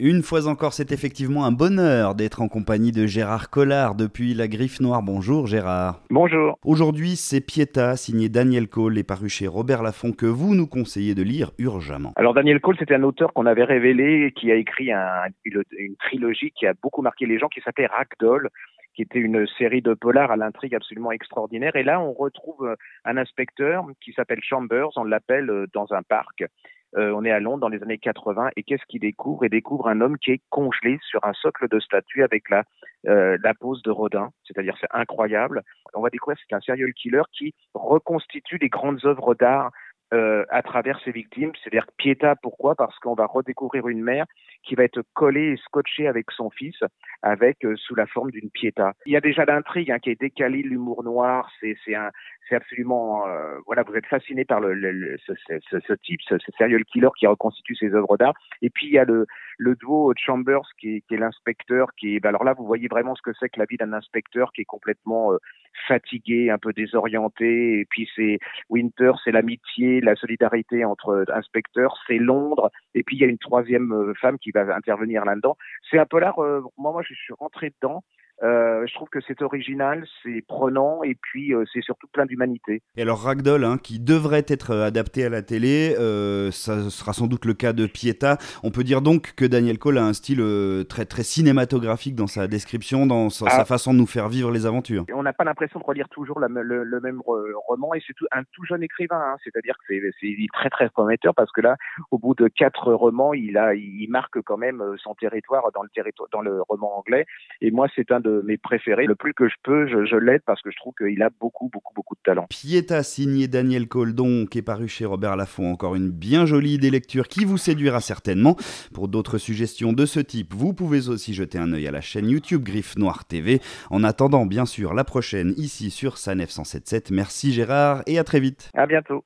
Une fois encore, c'est effectivement un bonheur d'être en compagnie de Gérard Collard depuis La Griffe Noire. Bonjour Gérard. Bonjour. Aujourd'hui, c'est Pieta, signé Daniel Cole et paru chez Robert Laffont, que vous nous conseillez de lire urgemment. Alors Daniel Cole, c'était un auteur qu'on avait révélé, qui a écrit une, trilogie qui a beaucoup marqué les gens, qui s'appelait Ragdoll qui était une série de polars à l'intrigue absolument extraordinaire. Et là, on retrouve un inspecteur qui s'appelle Chambers, on l'appelle euh, dans un parc. Euh, on est à Londres dans les années 80 et qu'est-ce qu'il découvre? Il découvre un homme qui est congelé sur un socle de statue avec la, euh, la pose de Rodin, c'est-à-dire c'est incroyable. On va découvrir c'est un serial killer qui reconstitue les grandes œuvres d'art euh, à travers ses victimes. C'est-à-dire Pieta, pourquoi? Parce qu'on va redécouvrir une mère qui va être collée et scotchée avec son fils, avec euh, sous la forme d'une Pieta. Il y a déjà l'intrigue hein, qui est décalée, l'humour noir. C'est c'est absolument euh, voilà. Vous êtes fasciné par le, ce, type, ce, serial killer qui reconstitue ses œuvres d'art. Et puis il y a le le duo Chambers qui est, l'inspecteur qui. Ben alors là, vous voyez vraiment ce que c'est que la vie d'un inspecteur qui est complètement fatigué, un peu désorienté. Et puis c'est Winter, c'est l'amitié, la solidarité entre inspecteurs. C'est Londres. Et puis il y a une troisième euh, femme qui va intervenir là-dedans. C'est un polar. Euh, moi, moi, je suis rentré dedans. Euh, je trouve que c'est original, c'est prenant et puis euh, c'est surtout plein d'humanité. Et alors Ragdoll, hein, qui devrait être euh, adapté à la télé, ça sera sans doute le cas de Pieta. On peut dire donc que Daniel Cole a un style très très cinématographique dans sa description, dans sa, ah. façon de nous faire vivre les aventures. On n'a pas l'impression de relire toujours le, le, même roman et c'est un tout jeune écrivain, hein. c'est-à-dire que c'est très très prometteur parce que là, au bout de quatre romans, il a il marque quand même son territoire dans le territoire dans le roman anglais. Et moi, c'est un de mes préférés. Le plus que je peux, je, l'aide parce que je trouve qu'il a beaucoup, beaucoup, beaucoup de talent. Pieta, signé Daniel Coldon, qui est paru chez Robert Laffont. Encore une bien jolie idée lecture qui vous séduira certainement. Pour d'autres suggestions de ce type, vous pouvez aussi jeter un œil à la chaîne YouTube Griffe Noire TV. En attendant, bien sûr, la prochaine ici sur Sanef 177. Merci Gérard et à très vite. À bientôt.